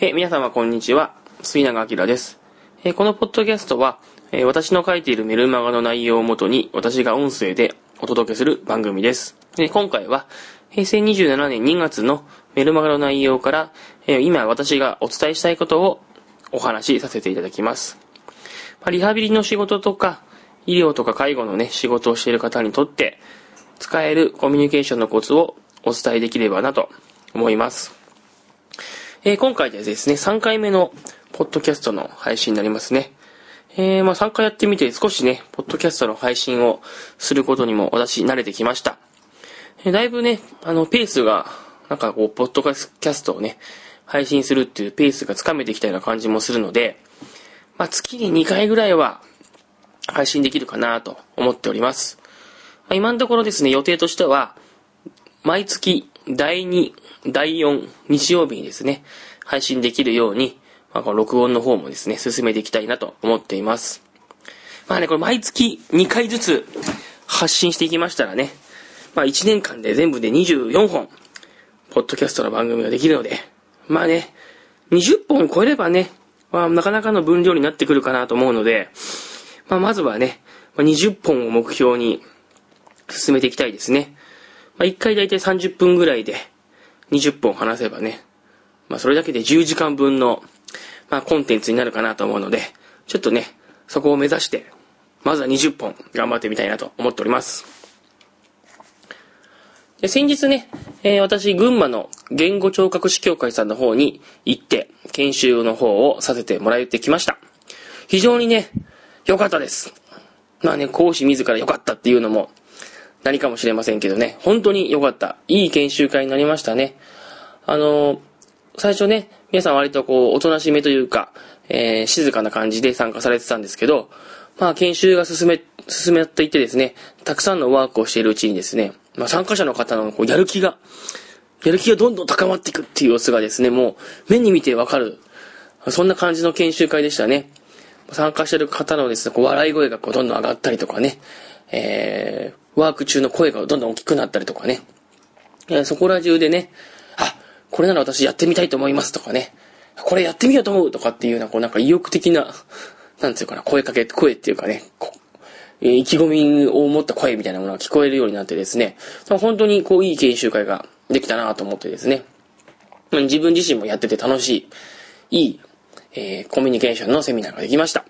えー皆様こんにちは、杉永明です。えーこのポッドキャストは、えー私の書いているメルマガの内容をもとに、私が音声でお届けする番組です。で今回は、平成27年2月のメルマガの内容から、え今私がお伝えしたいことをお話しさせていただきます。まあリハビリの仕事とか、医療とか介護のね、仕事をしている方にとって、使えるコミュニケーションのコツをお伝えできればなと思います。えー今回でですね、3回目のポッドキャストの配信になりますね。えーまあ3回やってみて少しね、ポッドキャストの配信をすることにも私慣れてきました。えーだいぶね、あの、ペースが、なんかこう、ポッドキャストをね、配信するっていうペースがつかめてきたような感じもするので、まあ月に2回ぐらいは配信できるかなと思っております。まあ今のところですね、予定としては、毎月第2、第4日曜日にですね、配信できるように、まあ、この録音の方もですね、進めていきたいなと思っています。まあね、これ毎月2回ずつ発信していきましたらね、まあ1年間で全部で24本、ポッドキャストの番組ができるので、まあね、20本超えればね、まあなかなかの分量になってくるかなと思うので、まあまずはね、20本を目標に進めていきたいですね。まあ、1回だいたい30分ぐらいで20本話せばね、まあ、それだけで10時間分の、まあ、コンテンツになるかなと思うので、ちょっとね、そこを目指して、まずは20本頑張ってみたいなと思っております。で先日ね、えー私、群馬の言語聴覚士協会さんの方に行って、研修の方をさせてもらってきました。非常にね、良かったです。まあね、講師自ら良かったっていうのも、何かもしれませんけどね、本当に良かった。いい研修会になりましたね。あの最初ね、皆さん割とこう、おとなしめというか、えー静かな感じで参加されてたんですけど、まあ、研修が進め、進めていってですね、たくさんのワークをしているうちにですね、まあ、参加者の方のこうやる気が、やる気がどんどん高まっていくっていう様子がですね、もう、目に見てわかる。そんな感じの研修会でしたね。参加してる方のですね、こう笑い声がこうどんどん上がったりとかね、えー、ワーク中の声がどんどん大きくなったりとかね、そこら中でね、あ、これなら私やってみたいと思いますとかね、これやってみようと思うとかっていうような、こうなんか意欲的な、なんていうかな、声かけ、声っていうかね、こえ意気込みを持った声みたいなものが聞こえるようになってですね、本当にこういい研修会ができたなと思ってですね、自分自身もやってて楽しい、いい、えーコミュニケーションのセミナーができました。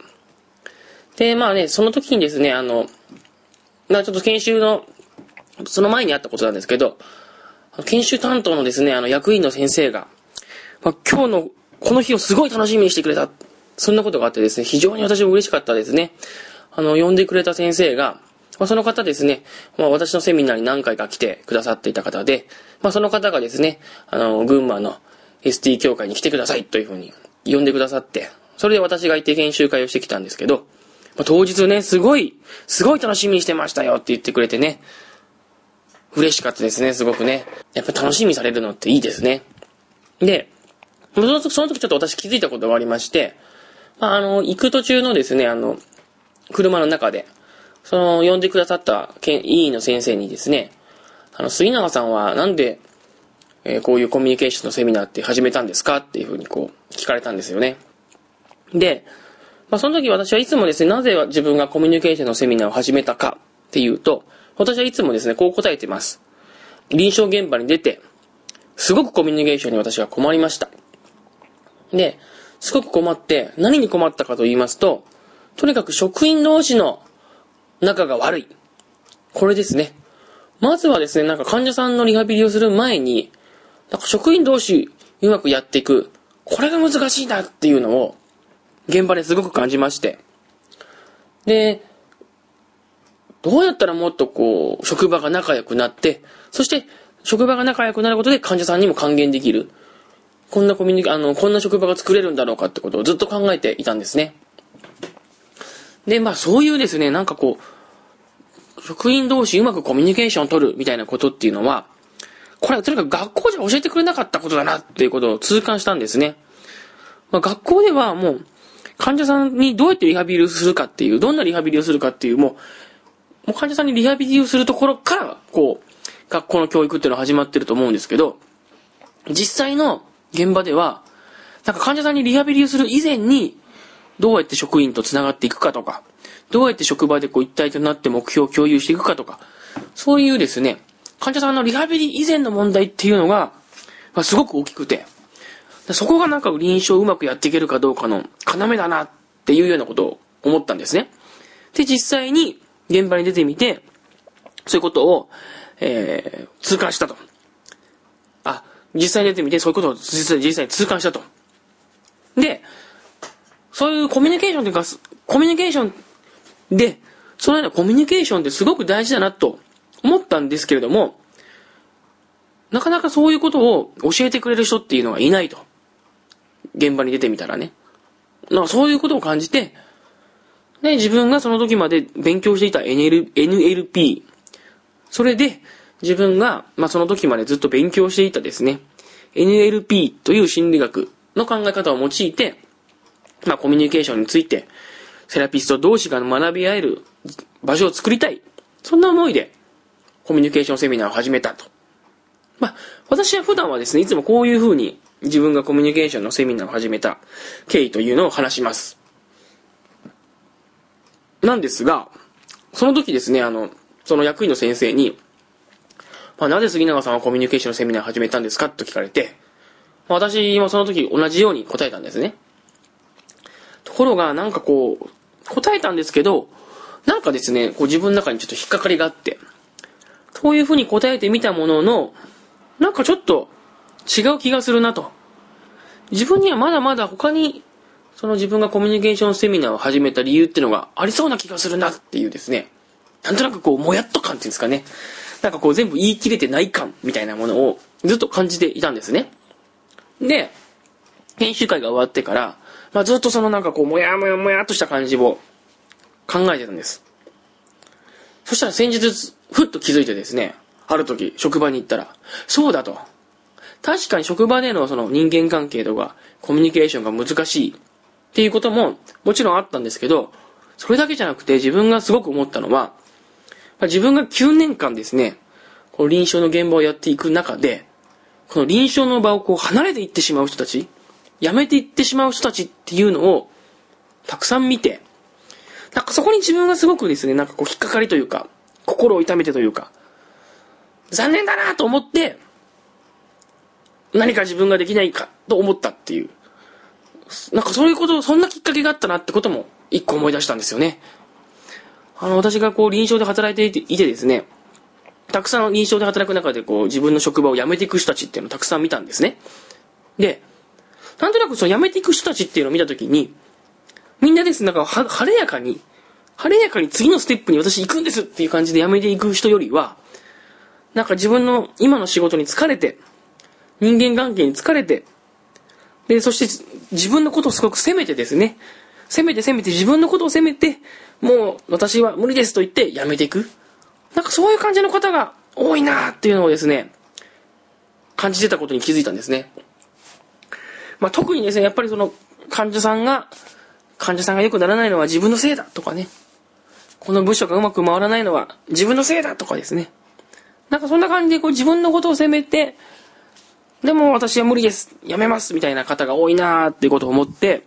で、まあね、その時にですね、あの、まあちょっと研修の、その前にあったことなんですけど、研修担当のですね、あの役員の先生が、まあ、今日の、この日をすごい楽しみにしてくれた。そんなことがあってですね、非常に私も嬉しかったですね。あの、呼んでくれた先生が、まあ、その方ですね、まあ、私のセミナーに何回か来てくださっていた方で、まあ、その方がですね、あの、群馬の ST 協会に来てくださいというふうに呼んでくださって、それで私がいて研修会をしてきたんですけど、当日ね、すごい、すごい楽しみにしてましたよって言ってくれてね、嬉しかったですね、すごくね。やっぱ楽しみされるのっていいですね。で、その時その時ちょっと私気づいたことがありまして、まあ、あの、行く途中のですね、あの、車の中で、その、呼んでくださったけん委員の先生にですね、あの、杉永さんはなんで、えーこういうコミュニケーションのセミナーって始めたんですかっていうふうにこう、聞かれたんですよね。で、まあ、その時私はいつもですね、なぜ自分がコミュニケーションのセミナーを始めたかっていうと、私はいつもですね、こう答えてます。臨床現場に出て、すごくコミュニケーションに私は困りました。で、すごく困って、何に困ったかと言いますと、とにかく職員同士の仲が悪い。これですね。まずはですね、なんか患者さんのリハビリをする前に、なんか職員同士うまくやっていく。これが難しいなっていうのを、現場ですごく感じまして。で、どうやったらもっとこう、職場が仲良くなって、そして、職場が仲良くなることで患者さんにも還元できる。こんなコミュニケあの、こんな職場が作れるんだろうかってことをずっと考えていたんですね。で、まあそういうですね、なんかこう、職員同士うまくコミュニケーションを取るみたいなことっていうのは、これはとにかく学校じゃ教えてくれなかったことだなっていうことを痛感したんですね。まあ、学校ではもう、患者さんにどうやってリハビリをするかっていう、どんなリハビリをするかっていう、もう、もう患者さんにリハビリをするところから、こう、学校の教育っていうのは始まってると思うんですけど、実際の現場では、なんか患者さんにリハビリをする以前に、どうやって職員と繋がっていくかとか、どうやって職場でこう一体となって目標を共有していくかとか、そういうですね、患者さんのリハビリ以前の問題っていうのが、まあ、すごく大きくて、そこがなんか臨床をうまくやっていけるかどうかの要だなっていうようなことを思ったんですね。で、実際に現場に出てみて、そういうことを、えー、痛感したと。あ、実際に出てみてそういうことを実際実際に痛感したと。で、そういうコミュニケーションというか、コミュニケーションで、そのようなコミュニケーションってすごく大事だなと思ったんですけれども、なかなかそういうことを教えてくれる人っていうのがいないと。現場に出てみたらね。なんかそういうことを感じて、で、自分がその時まで勉強していた NL NLP、それで自分が、まあ、その時までずっと勉強していたですね、NLP という心理学の考え方を用いて、まあ、コミュニケーションについて、セラピスト同士が学び合える場所を作りたい。そんな思いで、コミュニケーションセミナーを始めたと。まあ、私は普段はですね、いつもこういう風に自分がコミュニケーションのセミナーを始めた経緯というのを話します。なんですが、その時ですね、あの、その役員の先生に、まあ、なぜ杉永さんはコミュニケーションのセミナーを始めたんですかと聞かれて、まあ、私もその時同じように答えたんですね。ところが、なんかこう、答えたんですけど、なんかですね、こう自分の中にちょっと引っかかりがあって、そういうふうに答えてみたものの、なんかちょっと違う気がするなと。自分にはまだまだ他に、その自分がコミュニケーションセミナーを始めた理由ってのがありそうな気がするなっていうですね。なんとなくこう、もやっと感っていうんですかね。なんかこう全部言い切れてない感みたいなものをずっと感じていたんですね。で、編集会が終わってから、まあ、ずっとそのなんかこう、もやもやもやっとした感じを考えてたんです。そしたら先日、ふっと気づいてですね、ある時、職場に行ったら、そうだと。確かに職場でのその人間関係とか、コミュニケーションが難しいっていうことももちろんあったんですけど、それだけじゃなくて自分がすごく思ったのは、自分が9年間ですね、この臨床の現場をやっていく中で、この臨床の場をこう離れていってしまう人たち、辞めていってしまう人たちっていうのをたくさん見て、なんかそこに自分がすごくですね、なんかこう引っかかりというか、心を痛めてというか、残念だなと思って、何か自分ができないかと思ったっていう。なんかそういうこと、そんなきっかけがあったなってことも一個思い出したんですよね。あの、私がこう臨床で働いていていてですね、たくさん臨床で働く中でこう自分の職場を辞めていく人たちっていうのをたくさん見たんですね。で、なんとなくその辞めていく人たちっていうのを見たときに、みんなですね、なんか晴れやかに、晴れやかに次のステップに私行くんですっていう感じで辞めていく人よりは、なんか自分の今の仕事に疲れて、人間関係に疲れて、で、そして自分のことをすごく責めてですね、責めて責めて自分のことを責めて、もう私は無理ですと言って辞めていく。なんかそういう感じの方が多いなっていうのをですね、感じてたことに気づいたんですね。まあ、特にですね、やっぱりその患者さんが、患者さんが良くならないのは自分のせいだとかね、この部署がうまく回らないのは自分のせいだとかですね。なんかそんな感じでこう自分のことを責めて、でも私は無理です。やめます。みたいな方が多いなーっていうことを思って、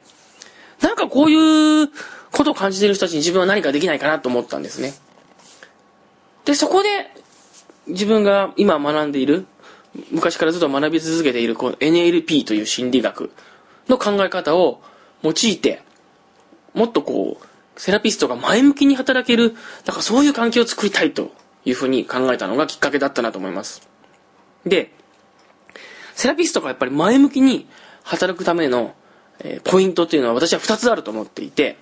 なんかこういうことを感じている人たちに自分は何かできないかなと思ったんですね。で、そこで自分が今学んでいる、昔からずっと学び続けているこの NLP という心理学の考え方を用いて、もっとこう、セラピストが前向きに働ける、なんかそういう環境を作りたいというふうに考えたのがきっかけだったなと思います。で、セラピストがやっぱり前向きに働くための、えー、ポイントっていうのは私は2つあると思っていて、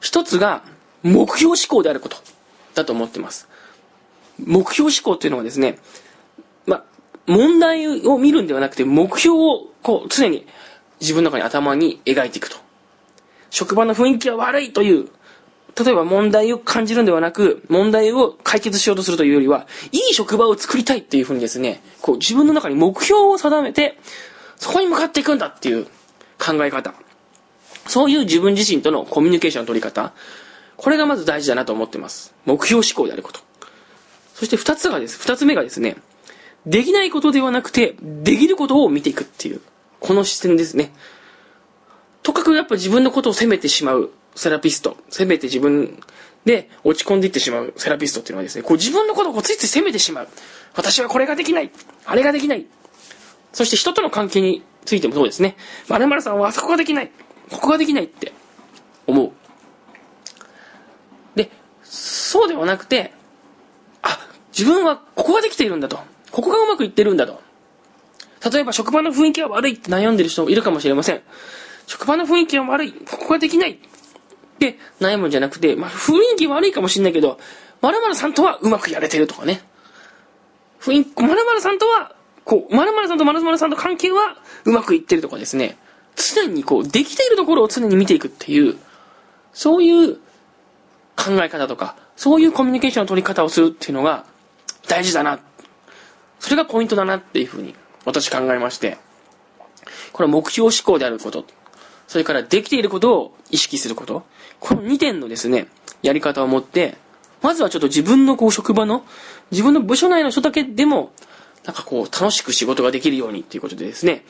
1つが目標思考であることだと思ってます。目標思考っていうのはですね、ま、問題を見るんではなくて目標をこう常に自分の中に頭に描いていくと。職場の雰囲気は悪いという例えば問題を感じるんではなく、問題を解決しようとするというよりは、いい職場を作りたいっていうふうにですね、こう自分の中に目標を定めて、そこに向かっていくんだっていう考え方。そういう自分自身とのコミュニケーションの取り方。これがまず大事だなと思ってます。目標思考であること。そして二つがです、二つ目がですね、できないことではなくて、できることを見ていくっていう、この視点ですね。とかくやっぱ自分のことを責めてしまうセラピスト、責めて自分で落ち込んでいってしまうセラピストっていうのはですね、こう自分のことをついつい責めてしまう。私はこれができない。あれができない。そして人との関係についてもそうですね。〇〇さんはあそこができない。ここができないって思う。で、そうではなくて、あ、自分はここができているんだと。ここがうまくいってるんだと。例えば職場の雰囲気が悪いって悩んでる人もいるかもしれません。職場の雰囲気が悪い。ここができない。って悩むんじゃなくて、まあ、雰囲気悪いかもしんないけど、〇〇さんとはうまくやれてるとかね。雰囲気、〇〇さんとは、こう、〇〇さんと〇〇さんと関係はうまくいってるとかですね。常にこう、できているところを常に見ていくっていう、そういう考え方とか、そういうコミュニケーションの取り方をするっていうのが大事だな。それがポイントだなっていうふうに私考えまして、これは目標思考であること、それからできていることを意識すること、この2点のですね、やり方を持って、まずはちょっと自分のこう職場の、自分の部署内の人だけでも、なんかこう楽しく仕事ができるようにっていうことでですね、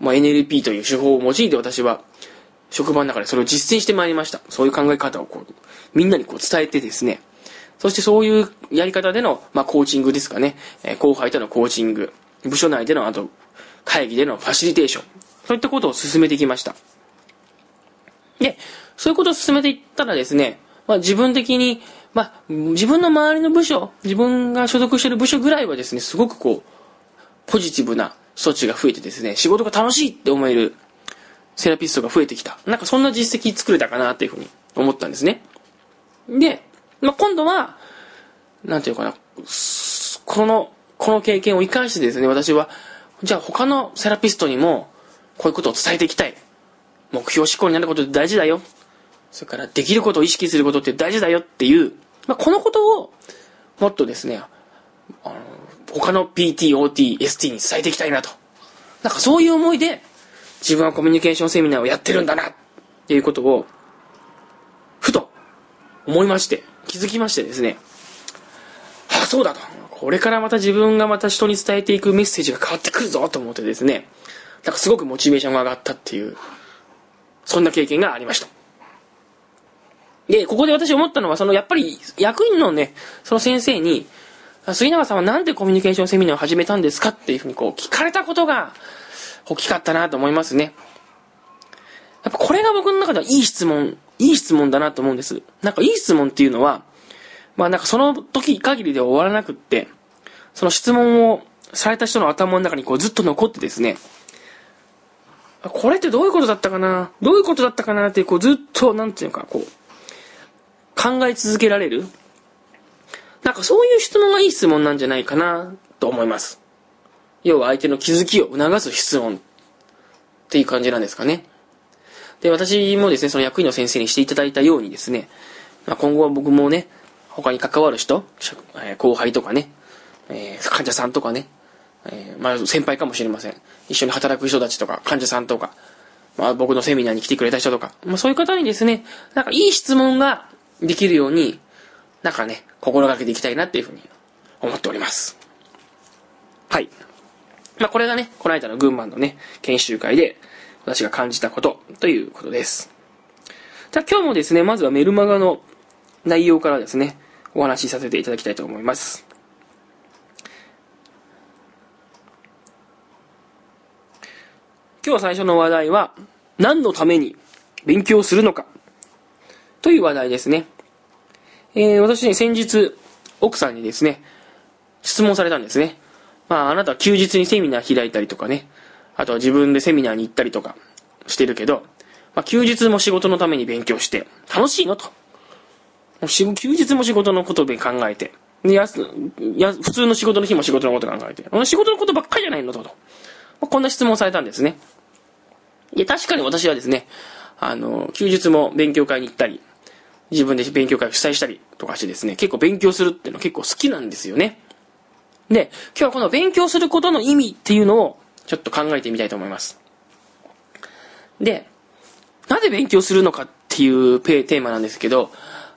まあ、NLP という手法を用いて私は職場の中でそれを実践してまいりました。そういう考え方をこう、みんなにこう伝えてですね、そしてそういうやり方での、まあ、コーチングですかね、えー、後輩とのコーチング、部署内でのあと、会議でのファシリテーション、そういったことを進めてきました。で、そういうことを進めていったらですね、まあ、自分的に、まあ、自分の周りの部署、自分が所属している部署ぐらいはですね、すごくこう、ポジティブな措置が増えてですね、仕事が楽しいって思えるセラピストが増えてきた。なんかそんな実績作れたかなっていうふうに思ったんですね。で、まあ、今度は、なんていうかな、この、この経験を生かしてですね、私は、じゃあ他のセラピストにも、こういうことを伝えていきたい。目標思考になることって大事だよ。それからできることを意識することって大事だよっていう、まあ、このことをもっとですね、あの、他の PT、OT、ST に伝えていきたいなと。なんかそういう思いで自分はコミュニケーションセミナーをやってるんだなっていうことを、ふと思いまして、気づきましてですね、ああ、そうだと。これからまた自分がまた人に伝えていくメッセージが変わってくるぞと思ってですね、なんかすごくモチベーションが上がったっていう、そんな経験がありました。で、ここで私思ったのは、そのやっぱり役員のね、その先生に、杉永さんはなんでコミュニケーションセミナーを始めたんですか？っていうふうにこう聞かれたことが大きかったなと思いますね。やっぱこれが僕の中ではいい質問、いい質問だなと思うんです。なんかいい質問っていうのは、まあなんかその時限りで終わらなくって、その質問をされた人の頭の中にこうずっと残ってですね、これってどういうことだったかな？どういうことだったかな？ってこうずっと、なんていうか、こう、考え続けられる？なんかそういう質問がいい質問なんじゃないかなと思います。要は相手の気づきを促す質問っていう感じなんですかね。で、私もですね、その役員の先生にしていただいたようにですね、まあ、今後は僕もね、他に関わる人、後輩とかね、えー、患者さんとかね、えー、まあ先輩かもしれません。一緒に働く人たちとか、患者さんとか、まあ僕のセミナーに来てくれた人とか、まあそういう方にですね、なんかいい質問ができるように、なんかね、心がけていきたいなっていうふうに思っております。はい。まあこれがね、この間の群馬のね、研修会で私が感じたことということです。じゃあ今日もですね、まずはメルマガの内容からですね、お話しさせていただきたいと思います。今日最初の話題は、何のために勉強するのかという話題ですね。えー、私ね、先日、奥さんにですね、質問されたんですね。まあ、あなたは休日にセミナー開いたりとかね、あとは自分でセミナーに行ったりとかしてるけど、まあ、休日も仕事のために勉強して、楽しいのと。休日も仕事のことで考えて、やや普通の仕事の日も仕事のこと考えて、仕事のことばっかりじゃないのと。まあ、こんな質問されたんですね。いや、確かに私はですね、あの、休日も勉強会に行ったり、自分で勉強会を主催したりとかしてですね、結構勉強するっていうの結構好きなんですよね。で、今日はこの勉強することの意味っていうのをちょっと考えてみたいと思います。で、なぜ勉強するのかっていうテーマなんですけど、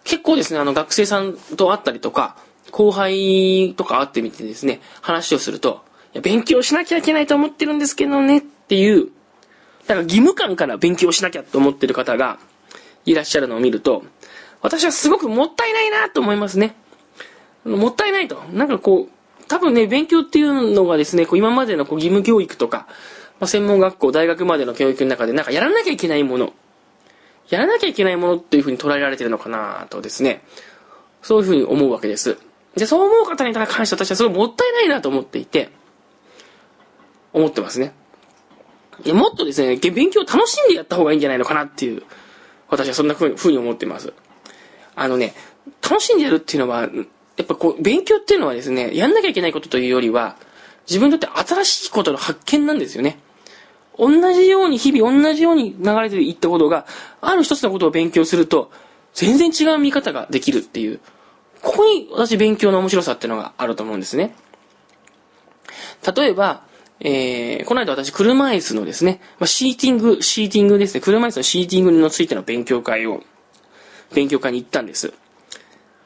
結構ですね、あの学生さんと会ったりとか、後輩とか会ってみてですね、話をすると、いや勉強しなきゃいけないと思ってるんですけどねっていうだから義務感から勉強しなきゃと思ってる方がいらっしゃるのを見ると、私はすごくもったいないなと思いますね。もったいないと。なんかこう、多分ね、勉強っていうのがですね、こう今までのこう義務教育とか、まあ、専門学校、大学までの教育の中でなんかやらなきゃいけないもの、やらなきゃいけないものっていう風に捉えられてるのかなとですね、そういう風に思うわけです。で、そう思う方に関して私はすごいもったいないなと思っていて、思ってますね。もっとですね、勉強を楽しんでやった方がいいんじゃないのかなっていう、私はそんな風に思ってます。あのね、楽しんでやるっていうのは、やっぱこう、勉強っていうのはですね、やんなきゃいけないことというよりは、自分にとって新しいことの発見なんですよね。同じように、日々同じように流れていったことが、ある一つのことを勉強すると、全然違う見方ができるっていう、ここに私勉強の面白さっていうのがあると思うんですね。例えば、えー、この間私、車椅子のですね、まあ、シーティング、シーティングですね、車椅子のシーティングについての勉強会を、勉強会に行ったんです。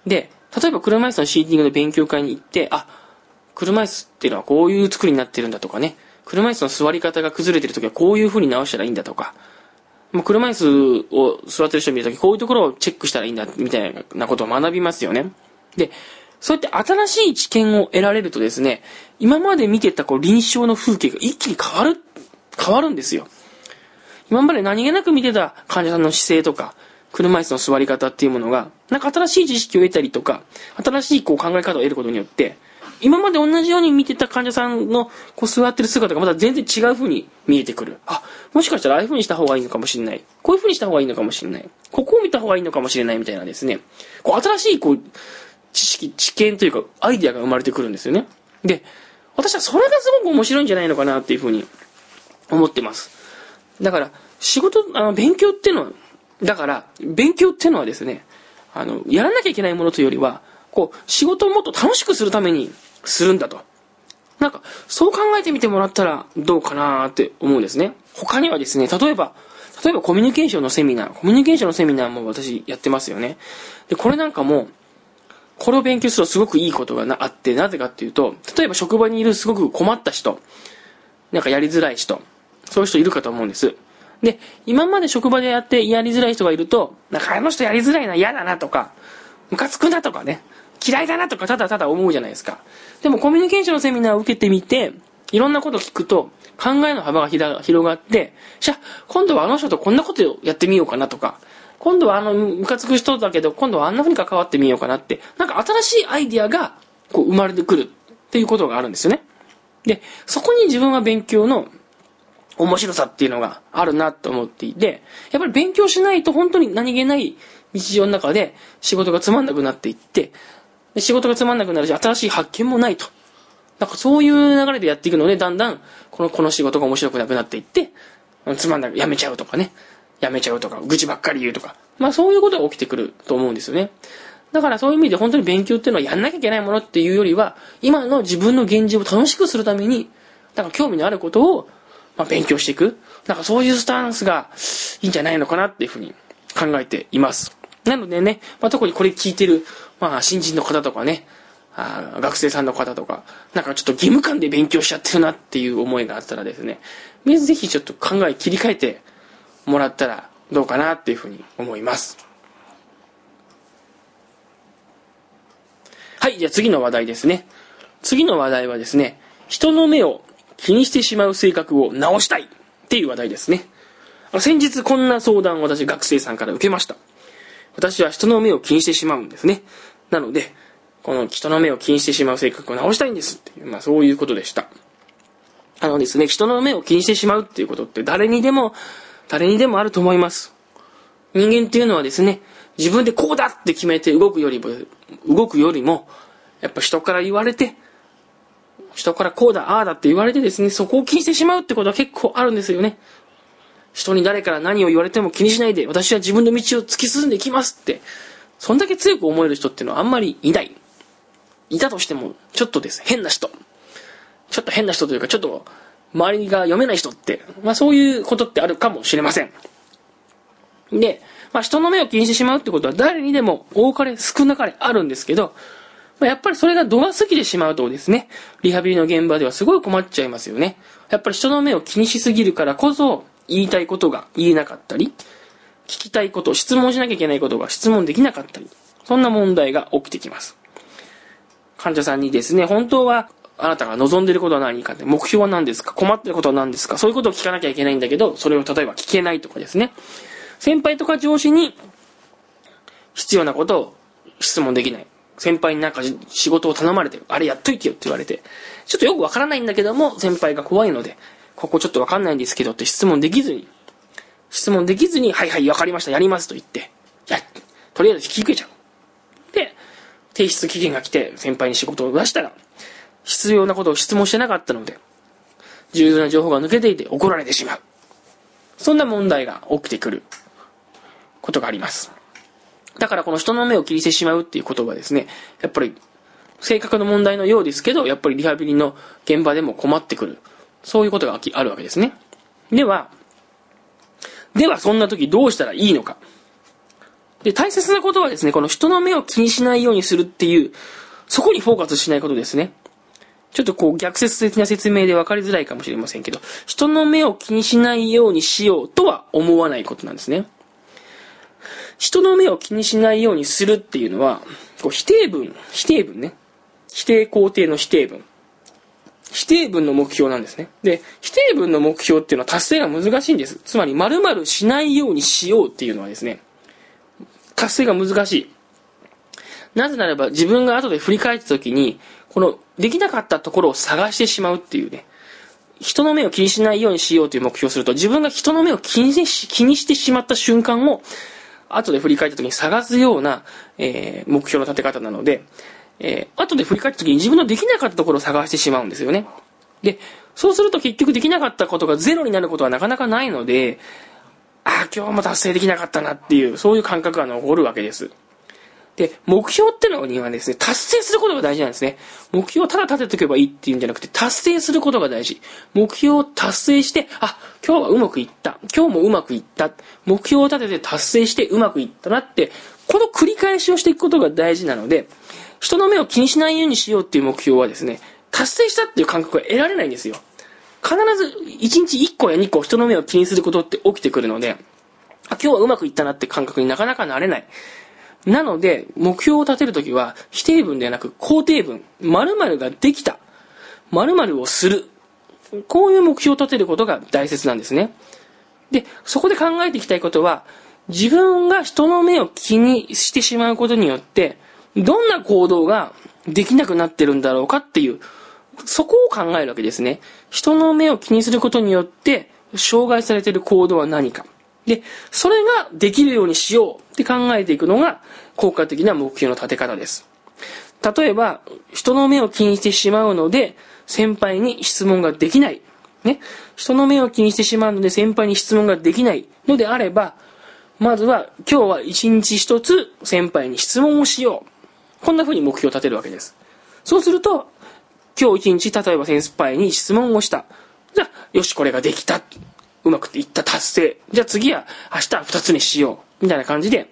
で、例えば車椅子のシーティングの勉強会に行って、あ、車椅子っていうのはこういう作りになってるんだとかね、車椅子の座り方が崩れてるときはこういう風に直したらいいんだとか、まあ、車椅子を座ってる人を見るときこういうところをチェックしたらいいんだ、みたいなことを学びますよね。で、そうやって新しい知見を得られるとですね、今まで見てたこう臨床の風景が一気に変わる、変わるんですよ。今まで何気なく見てた患者さんの姿勢とか、車椅子の座り方っていうものが、なんか新しい知識を得たりとか、新しいこう考え方を得ることによって、今まで同じように見てた患者さんのこう座ってる姿がまた全然違う風に見えてくる。あ、もしかしたらああいう風にした方がいいのかもしれない。こういう風にした方がいいのかもしれない。ここを見た方がいいのかもしれないみたいなですね。こう新しいこう、知識、知見というか、アイディアが生まれてくるんですよね。で、私はそれがすごく面白いんじゃないのかなっていうふうに思ってます。だから、仕事、あの、勉強っていうのは、だから、勉強っていうのはですね、あの、やらなきゃいけないものというよりは、こう、仕事をもっと楽しくするためにするんだと。なんか、そう考えてみてもらったらどうかなって思うんですね。他にはですね、例えば、例えばコミュニケーションのセミナー、コミュニケーションのセミナーも私やってますよね。で、これなんかも、これを勉強するとすごくいいことがあって、なぜかっていうと、例えば職場にいるすごく困った人、なんかやりづらい人、そういう人いるかと思うんです。で、今まで職場でやってやりづらい人がいると、なんかあの人やりづらいな、嫌だなとか、ムカつくなとかね、嫌いだなとかただただ思うじゃないですか。でもコミュニケーションのセミナーを受けてみて、いろんなこと聞くと、考えの幅が広がって、じゃあ、今度はあの人とこんなことやってみようかなとか、今度はあの、ムカつく人だけど、今度はあんな風に関わってみようかなって、なんか新しいアイディアが、こう、生まれてくるっていうことがあるんですよね。で、そこに自分は勉強の面白さっていうのがあるなと思っていて、やっぱり勉強しないと本当に何気ない日常の中で仕事がつまんなくなっていって、で仕事がつまんなくなるし、新しい発見もないと。なんかそういう流れでやっていくので、だんだん、この、この仕事が面白くなくなっていって、つまんなく、やめちゃうとかね。やめちゃうとか、愚痴ばっかり言うとか。まあそういうことが起きてくると思うんですよね。だからそういう意味で本当に勉強っていうのはやんなきゃいけないものっていうよりは、今の自分の現状を楽しくするために、なんか興味のあることを、まあ、勉強していく。なんかそういうスタンスがいいんじゃないのかなっていうふうに考えています。なのでね、まあ、特にこれ聞いてる、まあ、新人の方とかね、あ学生さんの方とか、なんかちょっと義務感で勉強しちゃってるなっていう思いがあったらですね、ぜひちょっと考え切り替えてもらったらどうかなっていうふうに思います。はい、じゃあ次の話題ですね。次の話題はですね、人の目を気にしてしまう性格を直したいっていう話題ですね。先日こんな相談を私学生さんから受けました。私は人の目を気にしてしまうんですね。なので、この人の目を気にしてしまう性格を直したいんですっていう、まあそういうことでした。あのですね、人の目を気にしてしまうっていうことって誰にでも誰にでもあると思います。人間っていうのはですね、自分でこうだって決めて動くよりも、動くよりも、やっぱ人から言われて、人からこうだ、ああだって言われてですね、そこを気にしてしまうってことは結構あるんですよね。人に誰から何を言われても気にしないで、私は自分の道を突き進んでいきますって、そんだけ強く思える人っていうのはあんまりいない。いたとしても、ちょっとです、変な人。ちょっと変な人というか、ちょっと周りが読めない人って、まあそういうことってあるかもしれません。で、まあ人の目を気にしてしまうってことは誰にでも多かれ少なかれあるんですけど、まあ、やっぱりそれが度が過ぎてしまうとですね、リハビリの現場ではすごい困っちゃいますよね。やっぱり人の目を気にしすぎるからこそ、言いたいことが言えなかったり、聞きたいこと、質問しなきゃいけないことが質問できなかったり、そんな問題が起きてきます。患者さんにですね、本当はあなたが望んでることは何かって、目標は何ですか？困ってることは何ですか？そういうことを聞かなきゃいけないんだけど、それを例えば聞けないとかですね。先輩とか上司に必要なことを質問できない。先輩になんか仕事を頼まれてる。あれやっといてよって言われて。ちょっとよくわからないんだけども、先輩が怖いので、ここちょっとわかんないんですけどって質問できずに、質問できずに、はいはい、わかりました、やりますと言って、や、とりあえず引き受けちゃう。で、提出期限が来て、先輩に仕事を出したら、必要なことを質問してなかったので、重要な情報が抜けていて怒られてしまう。そんな問題が起きてくることがあります。だからこの人の目を気にしてしまうっていう言葉はですね、やっぱり性格の問題のようですけど、やっぱりリハビリの現場でも困ってくる。そういうことがあるわけですね。では、ではそんな時どうしたらいいのか。で、大切なことはですね、この人の目を気にしないようにするっていう、そこにフォーカスしないことですね。ちょっとこう逆説的な説明で分かりづらいかもしれませんけど、人の目を気にしないようにしようとは思わないことなんですね。人の目を気にしないようにするっていうのは、こう否定文、否定文ね。否定肯定の否定文。否定文の目標なんですね。で、否定文の目標っていうのは達成が難しいんです。つまり、〇〇しないようにしようっていうのはですね、達成が難しい。なぜならば自分が後で振り返った時に、このできなかったところを探してしまうっていうね、人の目を気にしないようにしようという目標をすると、自分が人の目を気にし気にしてしまった瞬間を、後で振り返った時に探すような、えー、目標の立て方なので、えー、後で振り返った時に自分のできなかったところを探してしまうんですよね。で、そうすると結局できなかったことがゼロになることはなかなかないので、ああ、今日も達成できなかったなっていう、そういう感覚が残るわけです。で、目標ってのにはですね、達成することが大事なんですね。目標をただ立てておけばいいっていうんじゃなくて、達成することが大事。目標を達成して、あ、今日はうまくいった。今日もうまくいった。目標を立てて達成してうまくいったなって、この繰り返しをしていくことが大事なので、人の目を気にしないようにしようっていう目標はですね、達成したっていう感覚が得られないんですよ。必ず1日1個や2個人の目を気にすることって起きてくるので、あ、今日はうまくいったなって感覚になかなかなれない。なので、目標を立てるときは、否定文ではなく肯定文、〇〇ができた、〇〇をする。こういう目標を立てることが大切なんですね。で、そこで考えていきたいことは、自分が人の目を気にしてしまうことによって、どんな行動ができなくなってるんだろうかっていう、そこを考えるわけですね。人の目を気にすることによって、障害されている行動は何か。で、それができるようにしようって考えていくのが効果的な目標の立て方です。例えば、人の目を気にしてしまうので、先輩に質問ができない。ね。人の目を気にしてしまうので、先輩に質問ができないのであれば、まずは、今日は一日一つ先輩に質問をしよう。こんな風に目標を立てるわけです。そうすると、今日一日、例えば先輩に質問をした。じゃあ、よし、これができた。うまくいった達成。じゃあ次は明日二つにしよう。みたいな感じで、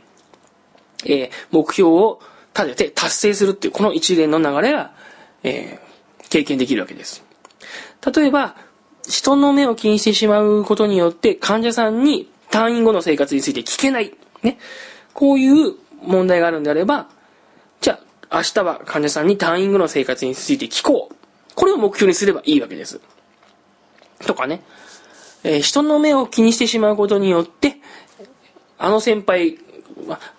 えー、目標を立てて達成するっていう、この一連の流れが、えー、経験できるわけです。例えば、人の目を気にしてしまうことによって患者さんに退院後の生活について聞けない。ね。こういう問題があるんであれば、じゃあ明日は患者さんに退院後の生活について聞こう。これを目標にすればいいわけです。とかね。えー、人の目を気にしてしまうことによって、あの先輩、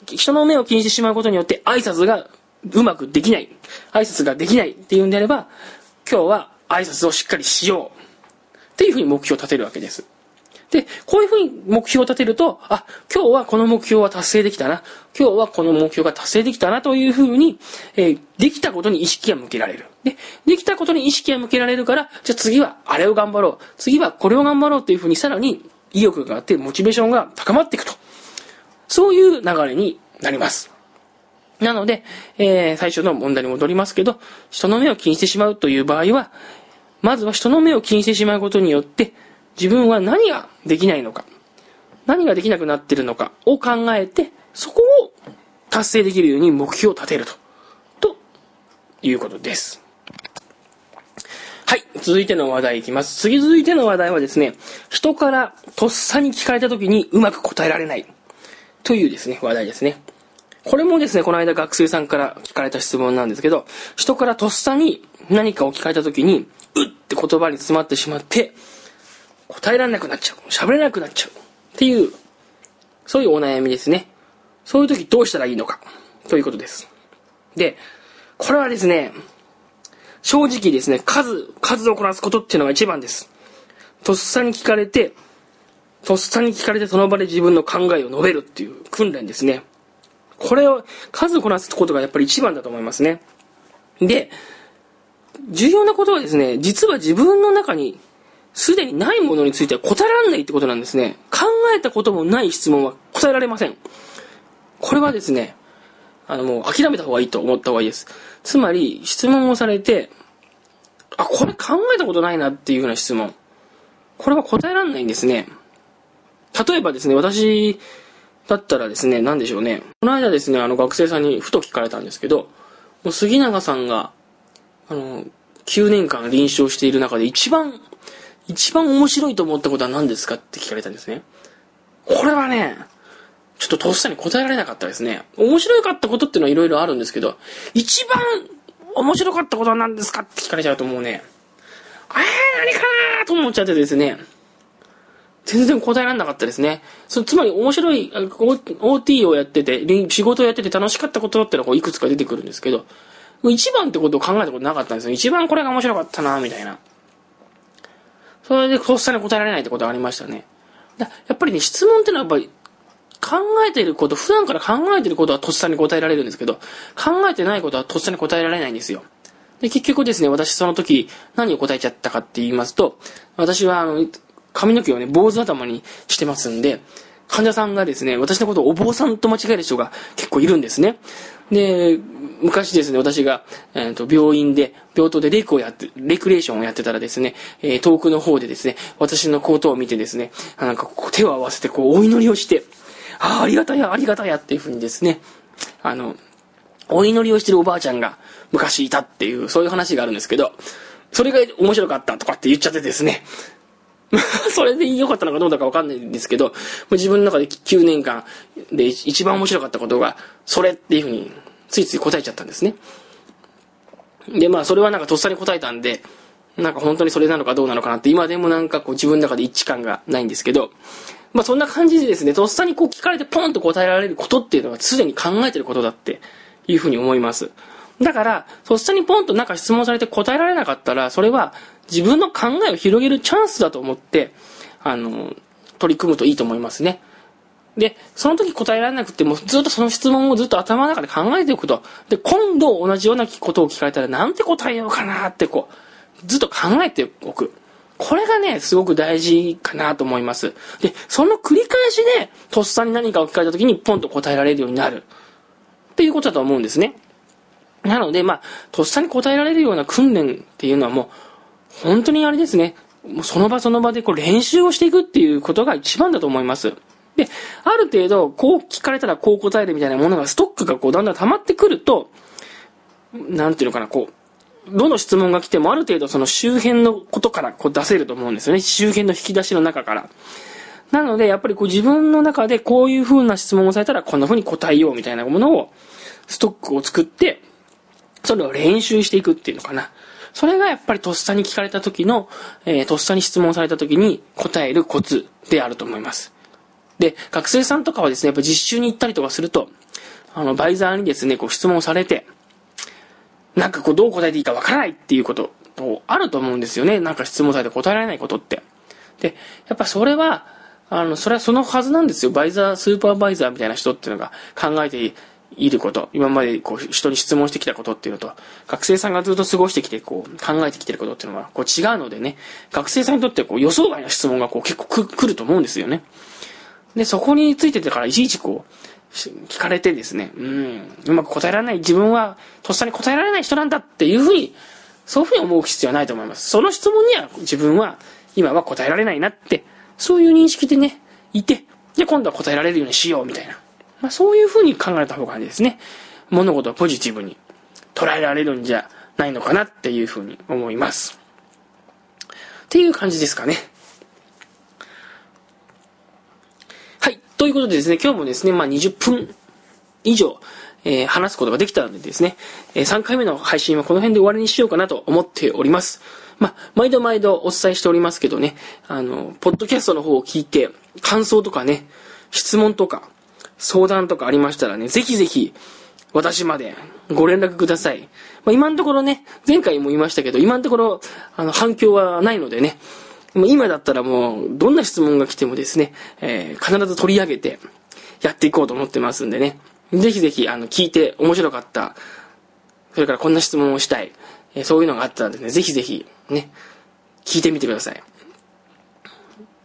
人の目を気にしてしまうことによって挨拶がうまくできない。挨拶ができないっていうんであれば、今日は挨拶をしっかりしよう。っていうふうに目標を立てるわけです。で、こういうふうに目標を立てると、あ、今日はこの目標は達成できたな。今日はこの目標が達成できたなというふうに、えー、できたことに意識が向けられる。で、できたことに意識が向けられるから、じゃあ次はあれを頑張ろう。次はこれを頑張ろうというふうにさらに意欲があってモチベーションが高まっていくと。そういう流れになります。なので、えー、最初の問題に戻りますけど、人の目を気にしてしまうという場合は、まずは人の目を気にしてしまうことによって、自分は何ができないのか、何ができなくなっているのかを考えて、そこを達成できるように目標を立てると、ということです。はい。続いての話題いきます。次続いての話題はですね、人からとっさに聞かれた時にうまく答えられない。というですね、話題ですね。これもですね、この間学生さんから聞かれた質問なんですけど、人からとっさに何かを聞かれた時に、うって言葉に詰まってしまって、答えられなくなっちゃう。喋れなくなっちゃう。っていう、そういうお悩みですね。そういう時どうしたらいいのか。ということです。で、これはですね、正直ですね、数、数をこなすことっていうのが一番です。とっさに聞かれて、とっさに聞かれてその場で自分の考えを述べるっていう訓練ですね。これを数をこなすことがやっぱり一番だと思いますね。で、重要なことはですね、実は自分の中にすでにないものについては答えられないってことなんですね。考えたこともない質問は答えられません。これはですね、あのもう諦めた方がいいと思った方がいいです。つまり、質問をされて、あ、これ考えたことないなっていうような質問。これは答えられないんですね。例えばですね、私だったらですね、何でしょうね。この間ですね、あの学生さんにふと聞かれたんですけど、もう杉永さんが、あの、9年間臨床している中で一番、一番面白いと思ったことは何ですかって聞かれたんですね。これはね、ちょっととっさに答えられなかったですね。面白かったことっていうのはいろいろあるんですけど、一番面白かったことは何ですかって聞かれちゃうともうね、えー、何かなーと思っちゃってですね、全然答えられなかったですね。そつまり面白い、OT をやってて、仕事をやってて楽しかったことってのがこういくつか出てくるんですけど、一番ってことを考えたことなかったんですよ。一番これが面白かったな、みたいな。それでとっさに答えられないってことがありましたね。だやっぱりね、質問ってのはやっぱり考えてること、普段から考えてることはとっさに答えられるんですけど、考えてないことはとっさに答えられないんですよ。で、結局ですね、私その時何を答えちゃったかって言いますと、私はあの、髪の毛をね、坊主頭にしてますんで、患者さんがですね、私のことをお坊さんと間違える人が結構いるんですね。で、昔ですね、私が、えー、と病院で、病棟でレクをやって、レクレーションをやってたらですね、えー、遠くの方でですね、私のことを見てですね、なんかこう手を合わせてこうお祈りをして、ああ、りがたや、ありがたやっていうふうにですね、あの、お祈りをしてるおばあちゃんが昔いたっていう、そういう話があるんですけど、それが面白かったとかって言っちゃってですね、それで良かったのかどうだかわかんないんですけど、自分の中で9年間で一番面白かったことが、それっていうふうについつい答えちゃったんですね。で、まあそれはなんかとっさに答えたんで、なんか本当にそれなのかどうなのかなって今でもなんかこう自分の中で一致感がないんですけど、まあそんな感じでですね、とっさにこう聞かれてポンと答えられることっていうのはすでに考えてることだっていうふうに思います。だから、とっさにポンとなんか質問されて答えられなかったら、それは自分の考えを広げるチャンスだと思って、あの、取り組むといいと思いますね。で、その時答えられなくても、ずっとその質問をずっと頭の中で考えておくと。で、今度同じようなことを聞かれたら、なんて答えようかなってこう、ずっと考えておく。これがね、すごく大事かなと思います。で、その繰り返しで、とっさに何かを聞かれた時にポンと答えられるようになる。っていうことだと思うんですね。なので、まあ、とっさに答えられるような訓練っていうのはもう、本当にあれですね。もうその場その場でこう練習をしていくっていうことが一番だと思います。で、ある程度、こう聞かれたらこう答えるみたいなものが、ストックがこうだんだん溜まってくると、なんていうのかな、こう、どの質問が来てもある程度その周辺のことからこう出せると思うんですよね。周辺の引き出しの中から。なので、やっぱりこう自分の中でこういう風な質問をされたらこんな風に答えようみたいなものを、ストックを作って、それを練習していくっていうのかな。それがやっぱりとっさに聞かれた時の、えー、とっさに質問された時に答えるコツであると思います。で、学生さんとかはですね、やっぱ実習に行ったりとかすると、あの、バイザーにですね、こう質問されて、なんかこうどう答えていいかわからないっていうこととあると思うんですよね。なんか質問されて答えられないことって。で、やっぱそれは、あの、それはそのはずなんですよ。バイザー、スーパーバイザーみたいな人っていうのが考えていること。今までこう人に質問してきたことっていうのと、学生さんがずっと過ごしてきてこう考えてきてることっていうのはこう違うのでね、学生さんにとってこう予想外の質問がこう結構く来ると思うんですよね。で、そこについててからいちいちこう、聞かれてですね、うん、うまく答えられない、自分はとっさに答えられない人なんだっていうふうに、そういうふうに思う必要はないと思います。その質問には自分は今は答えられないなって、そういう認識でね、いて、で、今度は答えられるようにしようみたいな。まあ、そういうふうに考えた方がいいですね、物事をポジティブに捉えられるんじゃないのかなっていうふうに思います。っていう感じですかね。はい。ということでですね、今日もですね、まあ20分以上、えー、話すことができたのでですね、えー、3回目の配信はこの辺で終わりにしようかなと思っております。まあ、毎度毎度お伝えしておりますけどね、あの、ポッドキャストの方を聞いて、感想とかね、質問とか、相談とかありましたらね、ぜひぜひ、私までご連絡ください。まあ、今のところね、前回も言いましたけど、今のところ、あの、反響はないのでね、もう今だったらもう、どんな質問が来てもですね、えー、必ず取り上げて、やっていこうと思ってますんでね。ぜひぜひ、あの、聞いて面白かった。それからこんな質問をしたい。えそういうのがあったらですね、ぜひぜひ、ね、聞いてみてください。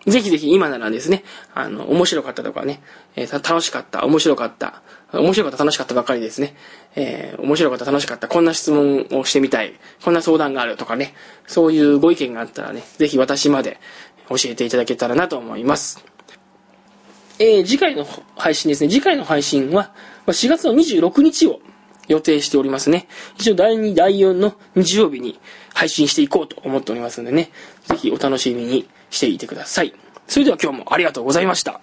ぜひぜひ今ならですね、あの、面白かったとかね、えー、楽しかった、面白かった、面白かった、楽しかったばっかりですね、えー、面白かった、楽しかった、こんな質問をしてみたい、こんな相談があるとかね、そういうご意見があったらね、ぜひ私まで教えていただけたらなと思います。えー、次回の配信ですね、次回の配信は、4月の26日を予定しておりますね。一応第2、第4の日曜日に配信していこうと思っておりますのでね、ぜひお楽しみにしていてください。それでは今日もありがとうございました。